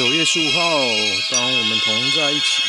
九月十五号，当我们同在一起。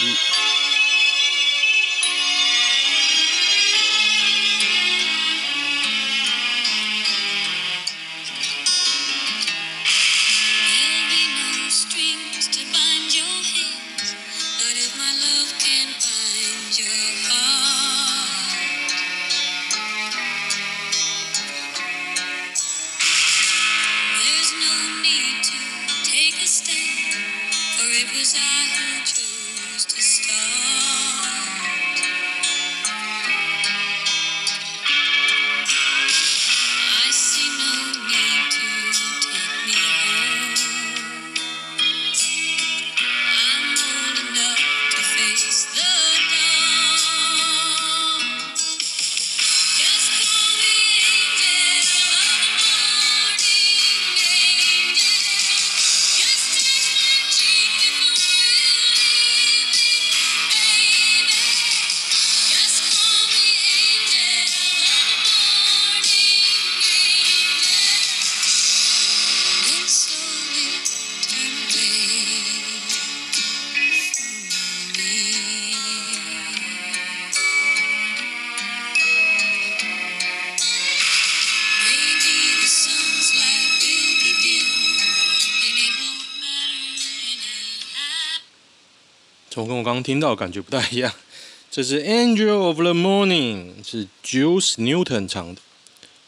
从跟我刚刚听到感觉不太一样，这是《Angel of the Morning》，是 Juice Newton 唱的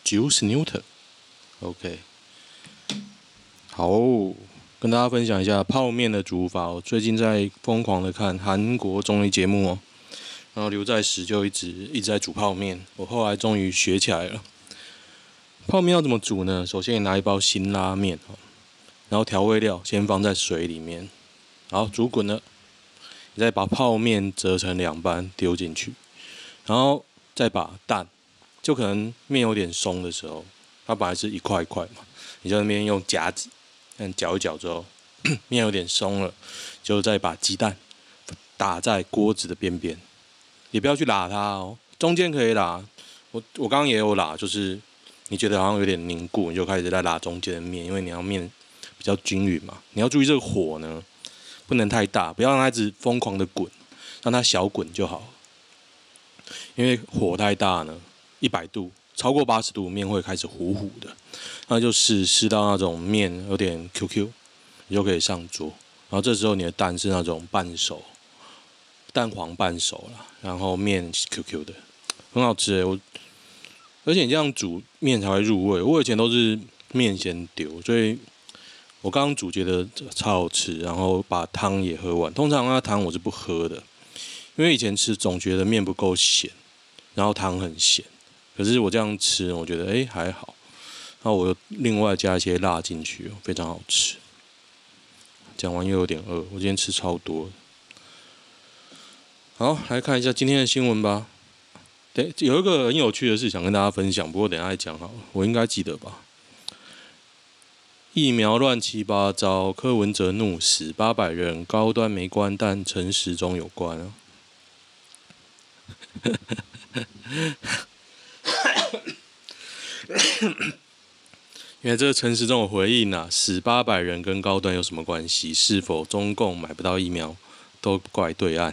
，Juice Newton，OK，好，跟大家分享一下泡面的煮法。我最近在疯狂的看韩国综艺节目哦，然后刘在石就一直一直在煮泡面，我后来终于学起来了。泡面要怎么煮呢？首先你拿一包辛拉面，然后调味料先放在水里面，好，煮滚了。你再把泡面折成两半丢进去，然后再把蛋，就可能面有点松的时候，它本来是一块一块嘛，你在那边用夹子，嗯，搅一搅之后，面有点松了，就再把鸡蛋打在锅子的边边，也不要去拉它哦，中间可以拉。我我刚刚也有拉，就是你觉得好像有点凝固，你就开始在拉中间的面，因为你要面比较均匀嘛，你要注意这个火呢。不能太大，不要让它一直疯狂的滚，让它小滚就好。因为火太大呢，一百度超过八十度，面会开始糊糊的。那就试试到那种面有点 QQ，你就可以上桌。然后这时候你的蛋是那种半熟，蛋黄半熟了，然后面 QQ 的，很好吃诶。我而且你这样煮面才会入味。我以前都是面先丢，所以。我刚刚煮觉得超好吃，然后把汤也喝完。通常那汤我是不喝的，因为以前吃总觉得面不够咸，然后汤很咸。可是我这样吃，我觉得哎还好。然后我又另外加一些辣进去，非常好吃。讲完又有点饿，我今天吃超多。好，来看一下今天的新闻吧。对，有一个很有趣的事想跟大家分享，不过等下再讲好了，我应该记得吧。疫苗乱七八糟，柯文哲怒死八百人，高端没关，但陈时中有关啊！因为这个陈时中有回应呐，死八百人跟高端有什么关系？是否中共买不到疫苗，都怪对岸？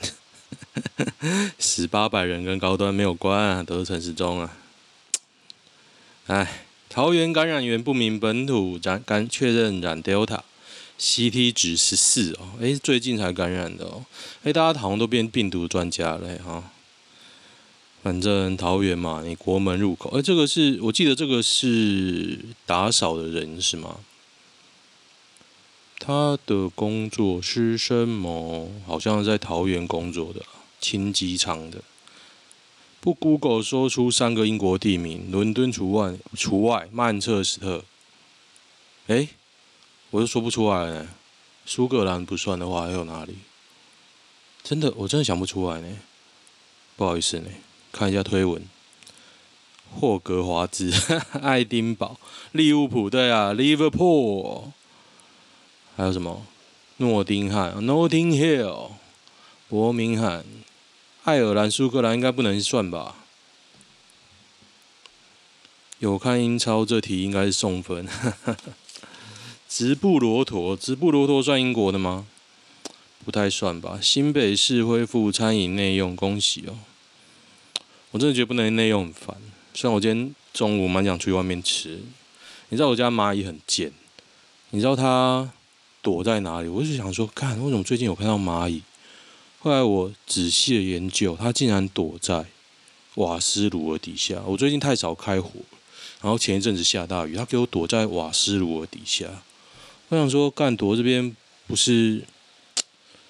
死八百人跟高端没有关啊，都是陈时中啊！哎。桃园感染源不明本土染感确认染 Delta，CT 值十四哦，哎，最近才感染的哦，哎，大家好像都变病毒专家了哈。反正桃园嘛，你国门入口，哎，这个是我记得这个是打扫的人是吗？他的工作是什么？好像在桃园工作的，清机舱的。不，Google 说出三个英国地名，伦敦除外，除外，曼彻斯特。哎，我都说不出来呢。苏格兰不算的话，还有哪里？真的，我真的想不出来呢。不好意思呢，看一下推文。霍格华兹、爱丁堡、利物浦，对啊，Liverpool。还有什么？诺丁汉 （Notting Hill）、伯明翰。爱尔兰、苏格兰应该不能算吧？有看英超这题应该是送分，直布罗陀，直布罗陀算英国的吗？不太算吧。新北市恢复餐饮内用，恭喜哦！我真的觉得不能内用很烦。虽然我今天中午蛮想出去外面吃，你知道我家蚂蚁很贱，你知道它躲在哪里？我就想说，看为什么最近有看到蚂蚁？后来我仔细的研究，它竟然躲在瓦斯炉的底下。我最近太少开火，然后前一阵子下大雨，它给我躲在瓦斯炉的底下。我想说，干躲这边不是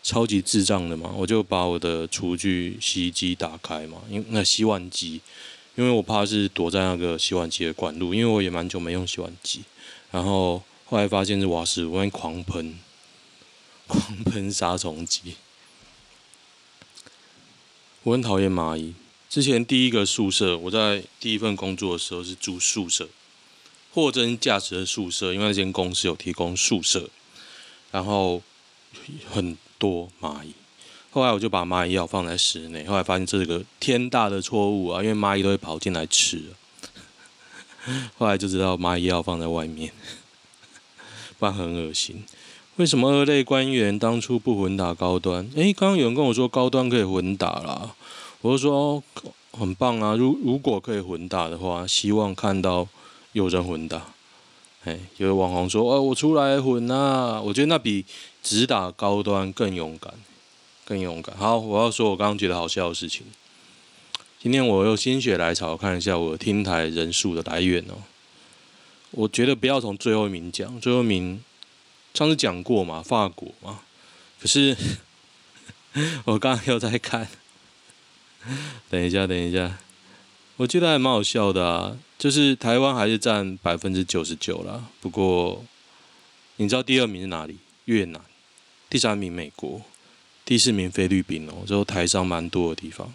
超级智障的吗？我就把我的厨具洗衣机打开嘛，因那洗碗机，因为我怕是躲在那个洗碗机的管路，因为我也蛮久没用洗碗机。然后后来发现是瓦斯炉，外面狂喷，狂喷杀虫剂。我很讨厌蚂蚁。之前第一个宿舍，我在第一份工作的时候是住宿舍，货真价实的宿舍，因为那间公司有提供宿舍，然后很多蚂蚁。后来我就把蚂蚁药放在室内，后来发现这是个天大的错误啊，因为蚂蚁都会跑进来吃。后来就知道蚂蚁药放在外面，不然很恶心。为什么二类官员当初不混打高端？诶，刚刚有人跟我说高端可以混打啦，我就说，很棒啊。如如果可以混打的话，希望看到有人混打。诶，有个网红说哦，我出来混啊，我觉得那比只打高端更勇敢，更勇敢。好，我要说我刚刚觉得好笑的事情。今天我又心血来潮看一下我听台人数的来源哦。我觉得不要从最后一名讲，最后一名。上次讲过嘛，法国嘛，可是 我刚刚又在看，等一下，等一下，我记得还蛮好笑的啊，就是台湾还是占百分之九十九啦。不过你知道第二名是哪里？越南，第三名美国，第四名菲律宾哦，之后台商蛮多的地方。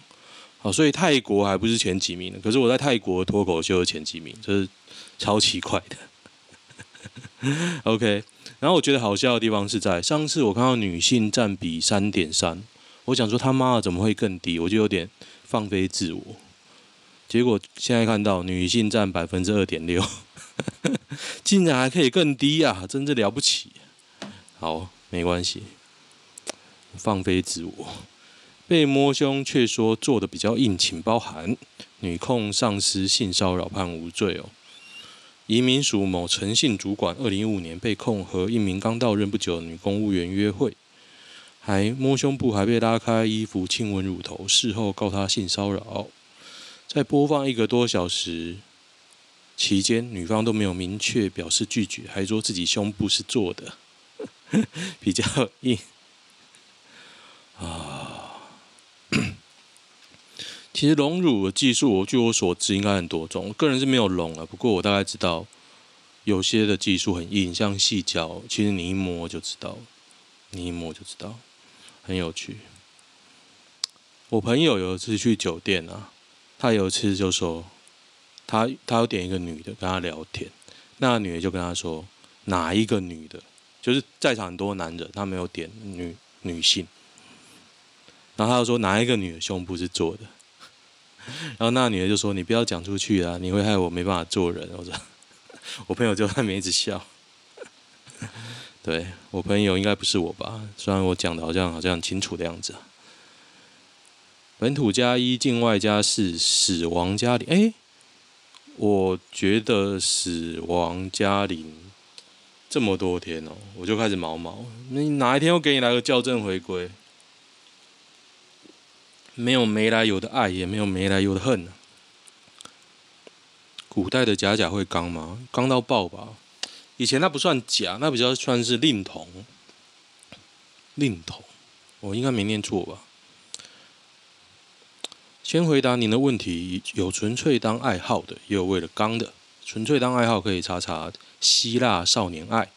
好，所以泰国还不是前几名，可是我在泰国脱口秀的前几名，这是超奇怪的。OK。然后我觉得好笑的地方是在上次我看到女性占比三点三，我想说他妈的怎么会更低？我就有点放飞自我。结果现在看到女性占百分之二点六，竟然还可以更低啊！真是了不起。好，没关系，放飞自我。被摸胸却说做的比较硬，请包涵。女控上司性骚扰判无罪哦。移民署某诚信主管，二零一五年被控和一名刚到任不久的女公务员约会，还摸胸部，还被拉开衣服亲吻乳头，事后告他性骚扰。在播放一个多小时期间，女方都没有明确表示拒绝，还说自己胸部是做的，比较硬啊。其实隆乳的技术，我据我所知应该很多种。我个人是没有隆啊，不过我大概知道有些的技术很硬，像细胶，其实你一摸就知道，你一摸就知道，很有趣。我朋友有一次去酒店啊，他有一次就说，他他要点一个女的跟他聊天，那个女的就跟他说哪一个女的，就是在场很多男人，他没有点女女性，然后他就说哪一个女的胸部是做的。然后那女的就说：“你不要讲出去啊，你会害我没办法做人。”我说：“我朋友就在那边一直笑。对”我朋友应该不是我吧？虽然我讲的好像好像很清楚的样子。本土加一，境外加四，死亡加零。哎，我觉得死亡加零这么多天哦，我就开始毛毛。你哪一天我给你来个校正回归？没有没来由的爱，也没有没来由的恨。古代的假假会刚吗？刚到爆吧。以前那不算假，那比较算是令童。令童，我应该没念错吧？先回答您的问题，有纯粹当爱好的，也有为了刚的。纯粹当爱好可以查查希腊少年爱，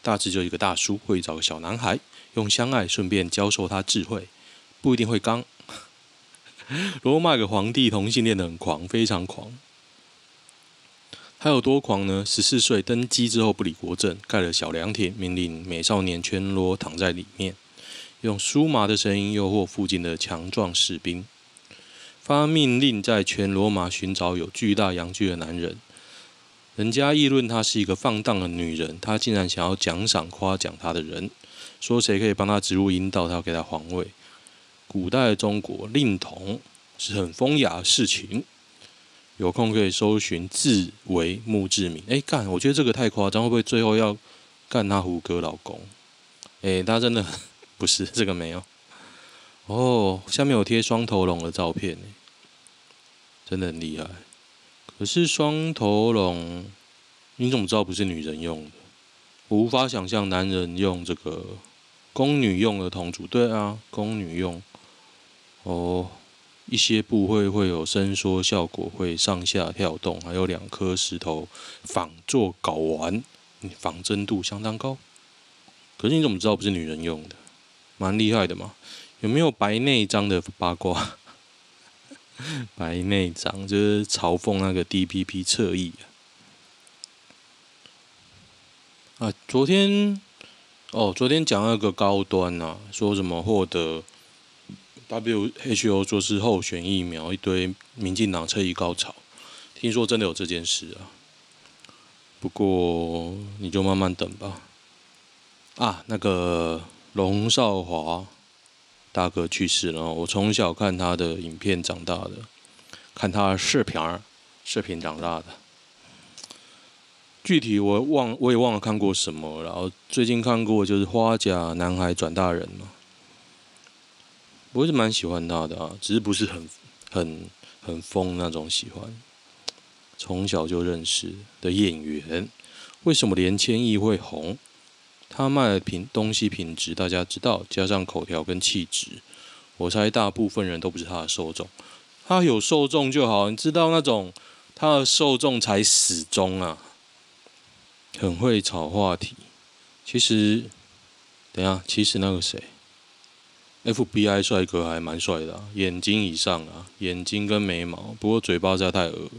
大致就一个大叔会找个小男孩，用相爱顺便教授他智慧，不一定会刚。罗马个皇帝同性恋的很狂，非常狂。他有多狂呢？十四岁登基之后不理国政，盖了小凉亭，命令美少年全裸躺在里面，用酥麻的声音诱惑附近的强壮士兵。发命令在全罗马寻找有巨大阳具的男人。人家议论她是一个放荡的女人，她竟然想要奖赏夸奖她的人，说谁可以帮她植入阴道，她要给她皇位。古代中国，令同是很风雅的事情。有空可以搜寻字为墓志铭。哎，干，我觉得这个太夸张，会不会最后要干她胡歌老公？哎，他真的 不是这个没有。哦，下面有贴双头龙的照片，真的很厉害。可是双头龙，你怎么知道不是女人用的？我无法想象男人用这个宫女用的铜柱。对啊，宫女用。哦。一些部位会有伸缩效果，会上下跳动，还有两颗石头仿做睾丸，仿真度相当高。可是你怎么知道不是女人用的？蛮厉害的嘛。有没有白内障的八卦？白内障就是嘲讽那个 DPP 侧翼啊。啊，昨天哦，昨天讲那个高端、啊，说什么获得。WHO 说是候选疫苗，一堆民进党侧翼高潮，听说真的有这件事啊。不过你就慢慢等吧。啊，那个龙少华大哥去世了，我从小看他的影片长大的，看他视频儿视频长大的。具体我忘我也忘了看过什么，然后最近看过就是《花甲男孩转大人》嘛。我是蛮喜欢他的啊，只是不是很很很疯那种喜欢。从小就认识的演员，为什么连千亿会红？他卖的品东西品质大家知道，加上口条跟气质，我猜大部分人都不是他的受众。他有受众就好，你知道那种他的受众才死忠啊，很会炒话题。其实，等一下，其实那个谁？FBI 帅哥还蛮帅的，眼睛以上啊，眼睛跟眉毛，不过嘴巴实在太恶了，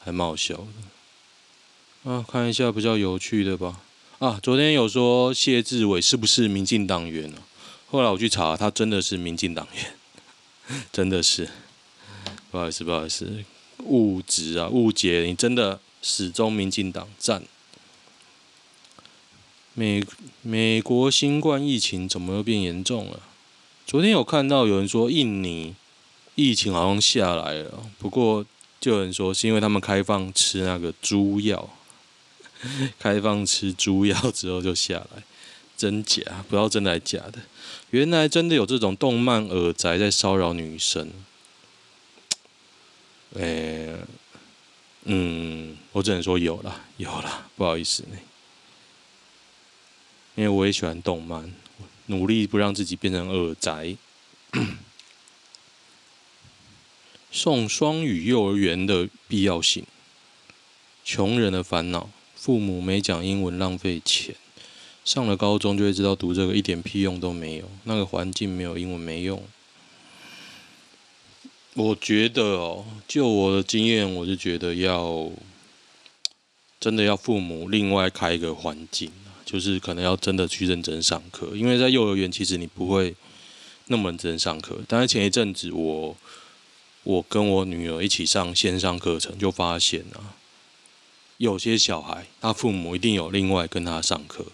还蛮好笑的。啊，看一下比较有趣的吧。啊，昨天有说谢志伟是不是民进党员啊？后来我去查，他真的是民进党员，真的是。不好意思，不好意思，误植啊，误解，你真的始终民进党赞。美美国新冠疫情怎么又变严重了？昨天有看到有人说印尼疫情好像下来了，不过就有人说是因为他们开放吃那个猪药，开放吃猪药之后就下来，真假不知道真的还假的。原来真的有这种动漫耳宅在骚扰女生。诶、嗯，我只能说有了，有了，不好意思呢，因为我也喜欢动漫。努力不让自己变成耳宅。送双语幼儿园的必要性。穷人的烦恼，父母没讲英文浪费钱，上了高中就会知道读这个一点屁用都没有，那个环境没有英文没用。我觉得哦，就我的经验，我就觉得要真的要父母另外开一个环境。就是可能要真的去认真上课，因为在幼儿园其实你不会那么认真上课。但是前一阵子我我跟我女儿一起上线上课程，就发现啊，有些小孩他父母一定有另外跟他上课，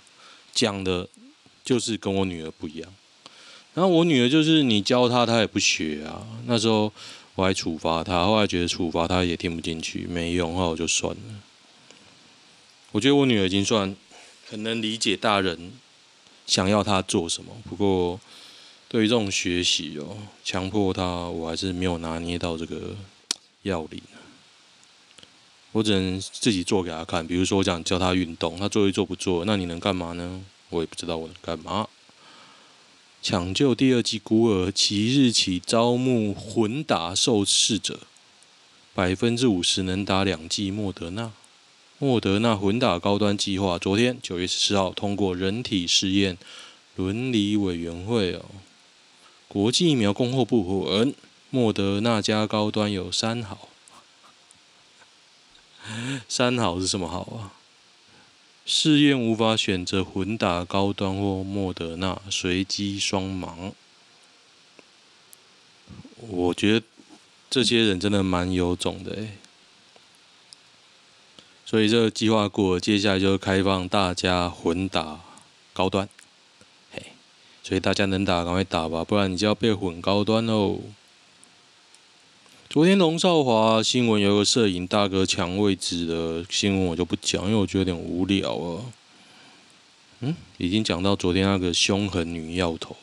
讲的就是跟我女儿不一样。然后我女儿就是你教她，她也不学啊。那时候我还处罚她，后来觉得处罚她也听不进去，没用，后来我就算了。我觉得我女儿已经算。很能理解大人想要他做什么，不过对于这种学习哦，强迫他，我还是没有拿捏到这个要领。我只能自己做给他看，比如说我想教他运动，他做一做不做，那你能干嘛呢？我也不知道我能干嘛。抢救第二季孤儿，即日起招募混打受试者，百分之五十能打两剂莫德纳。莫德纳混打高端计划昨天九月十四号通过人体试验伦理委员会哦。国际疫苗供货不稳，莫德纳加高端有三好。三好是什么好啊？试验无法选择混打高端或莫德纳，随机双盲。我觉得这些人真的蛮有种的诶。所以这个计划过，接下来就开放大家混打高端，嘿，所以大家能打赶快打吧，不然你就要被混高端喽。昨天龙少华新闻有个摄影大哥抢位置的新闻，我就不讲，因为我觉得有点无聊啊。嗯，已经讲到昨天那个凶狠女药头，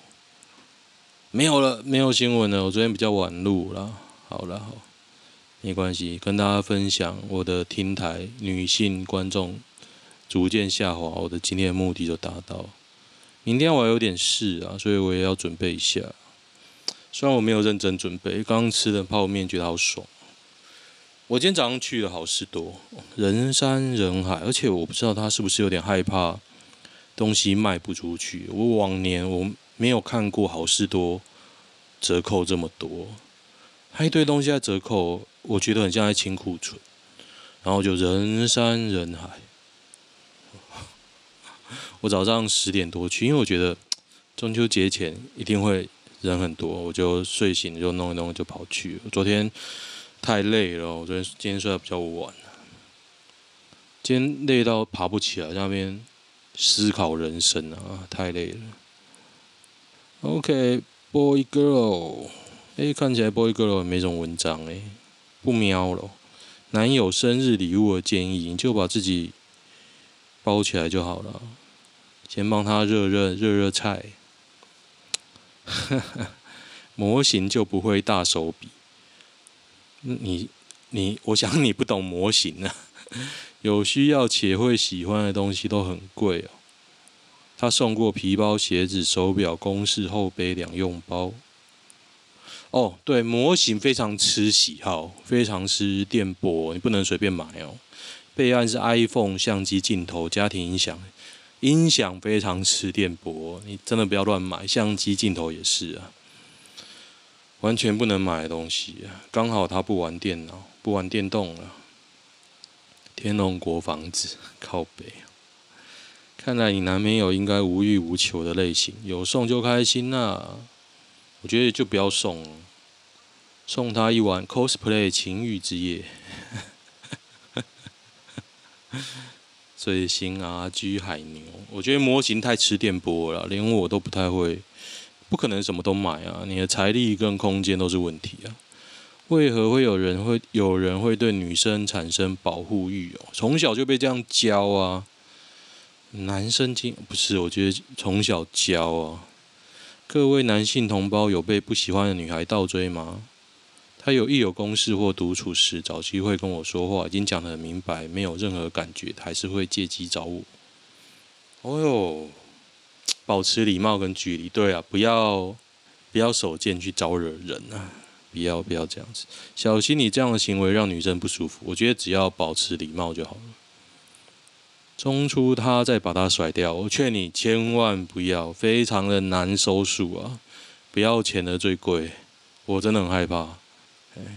没有了，没有新闻了。我昨天比较晚录了，好了好。没关系，跟大家分享我的听台女性观众逐渐下滑，我的今天的目的就达到。明天我还有点事啊，所以我也要准备一下。虽然我没有认真准备，刚刚吃的泡面觉得好爽。我今天早上去了好事多，人山人海，而且我不知道他是不是有点害怕东西卖不出去。我往年我没有看过好事多折扣这么多。还一堆东西在折扣，我觉得很像在清库存，然后就人山人海。我早上十点多去，因为我觉得 中秋节前一定会人很多，我就睡醒就弄一弄就跑去。昨天太累了，我昨天今天睡得比较晚，今天累到爬不起来，在那边思考人生啊，太累了。OK，boy girl。哎，看起来 boy girl 也没什么文章哎，不瞄了。男友生日礼物的建议，你就把自己包起来就好了，先帮他热热热热菜。模型就不会大手笔。你你，我想你不懂模型啊。有需要且会喜欢的东西都很贵哦。他送过皮包、鞋子、手表、公事后背两用包。哦，对，模型非常吃喜好，非常吃电波，你不能随便买哦。备案是 iPhone 相机镜头、家庭音响，音响非常吃电波，你真的不要乱买。相机镜头也是啊，完全不能买的东西啊。刚好他不玩电脑，不玩电动了。天龙国房子靠北，看来你男朋友应该无欲无求的类型，有送就开心呐、啊。我觉得就不要送了，送他一碗 cosplay 情欲之夜。最新 RG 海牛，我觉得模型太吃电波了，连我都不太会，不可能什么都买啊！你的财力跟空间都是问题啊！为何会有人会有人会对女生产生保护欲哦？从小就被这样教啊！男生经不是，我觉得从小教啊。各位男性同胞有被不喜欢的女孩倒追吗？他有一有公事或独处时找机会跟我说话，已经讲得很明白，没有任何感觉，还是会借机找我。哦哟，保持礼貌跟距离，对啊，不要不要手贱去招惹人啊，不要不要这样子，小心你这样的行为让女生不舒服。我觉得只要保持礼貌就好了。中出他再把他甩掉，我劝你千万不要，非常的难收束啊！不要钱的最贵，我真的很害怕。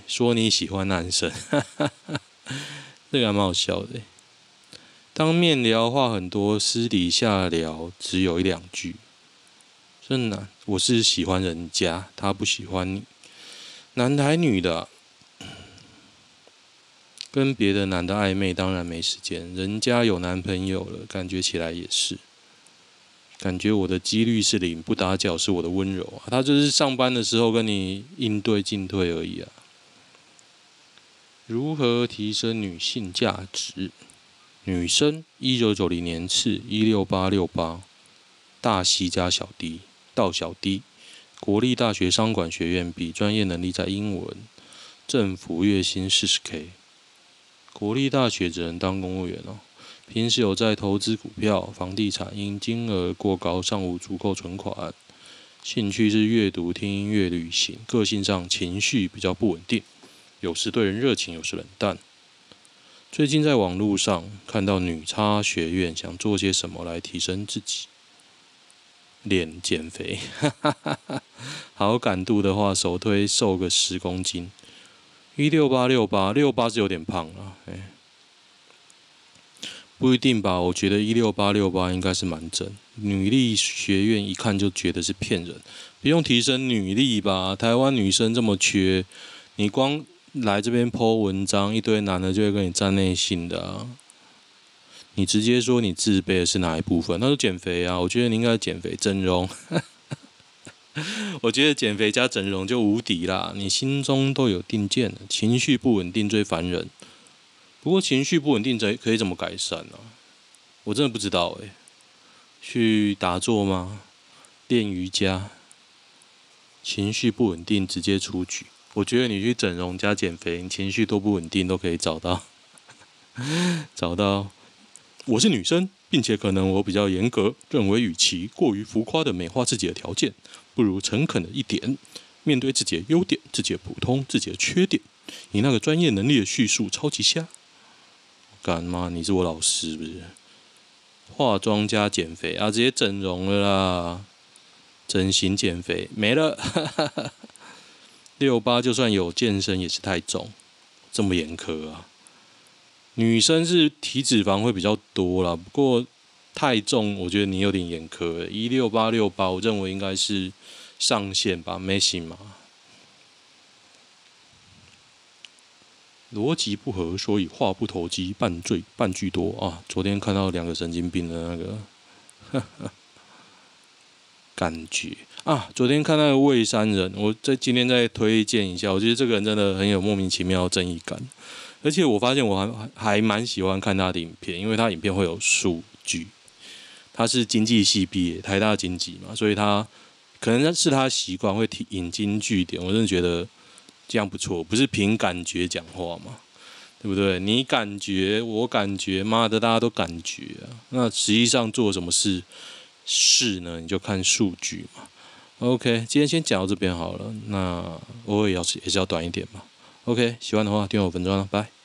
说你喜欢男生，哈哈哈，这个还蛮好笑的。当面聊话很多，私底下聊只有一两句。真的，我是喜欢人家，他不喜欢你，男的还女的？跟别的男的暧昧，当然没时间。人家有男朋友了，感觉起来也是。感觉我的几率是零，不打搅是我的温柔啊。他就是上班的时候跟你应对进退而已啊。如何提升女性价值？女生一九九零年次一六八六八，大西加小 D 到小 D，国立大学商管学院比，专业能力在英文，政府月薪四十 K。国立大学只能当公务员哦。平时有在投资股票、房地产，因金额过高尚无足够存款。兴趣是阅读、听音乐、旅行。个性上情绪比较不稳定，有时对人热情，有时冷淡。最近在网络上看到女差学院想做些什么来提升自己，练减肥，好感度的话，首推瘦个十公斤。一六八六八六八是有点胖了，哎，不一定吧？我觉得一六八六八应该是蛮正。女力学院一看就觉得是骗人，不用提升女力吧？台湾女生这么缺，你光来这边 po 文章，一堆男的就会跟你站内信的。你直接说你自卑的是哪一部分？他说减肥啊，我觉得你应该减肥整容。我觉得减肥加整容就无敌啦！你心中都有定见了，情绪不稳定最烦人。不过情绪不稳定怎可以怎么改善呢、我真的不知道哎。去打坐吗？练瑜伽？情绪不稳定直接出局。我觉得你去整容加减肥，你情绪都不稳定都可以找到，找到。我是女生，并且可能我比较严格，认为与其过于浮夸的美化自己的条件，不如诚恳的一点，面对自己的优点、自己的普通、自己的缺点。你那个专业能力的叙述超级瞎，干嘛？你是我老师是不是？化妆加减肥啊，直接整容了啦！整形减肥没了，六八就算有健身也是太重，这么严苛啊？女生是体脂肪会比较多啦，不过太重，我觉得你有点严苛。一六八六八，我认为应该是上限吧，没行嘛。逻辑不合，所以话不投机半醉半句多啊！昨天看到两个神经病的那个呵呵 感觉啊，昨天看那个蔚山人，我在今天再推荐一下，我觉得这个人真的很有莫名其妙的正义感。而且我发现我还还蛮喜欢看他的影片，因为他影片会有数据。他是经济系毕业，台大经济嘛，所以他可能是他习惯会提引经据典。我真的觉得这样不错，不是凭感觉讲话嘛，对不对？你感觉，我感觉，妈的，大家都感觉啊。那实际上做什么事事呢？你就看数据嘛。OK，今天先讲到这边好了。那偶尔也要也是要短一点嘛。OK，喜欢的话订阅我粉专了，拜。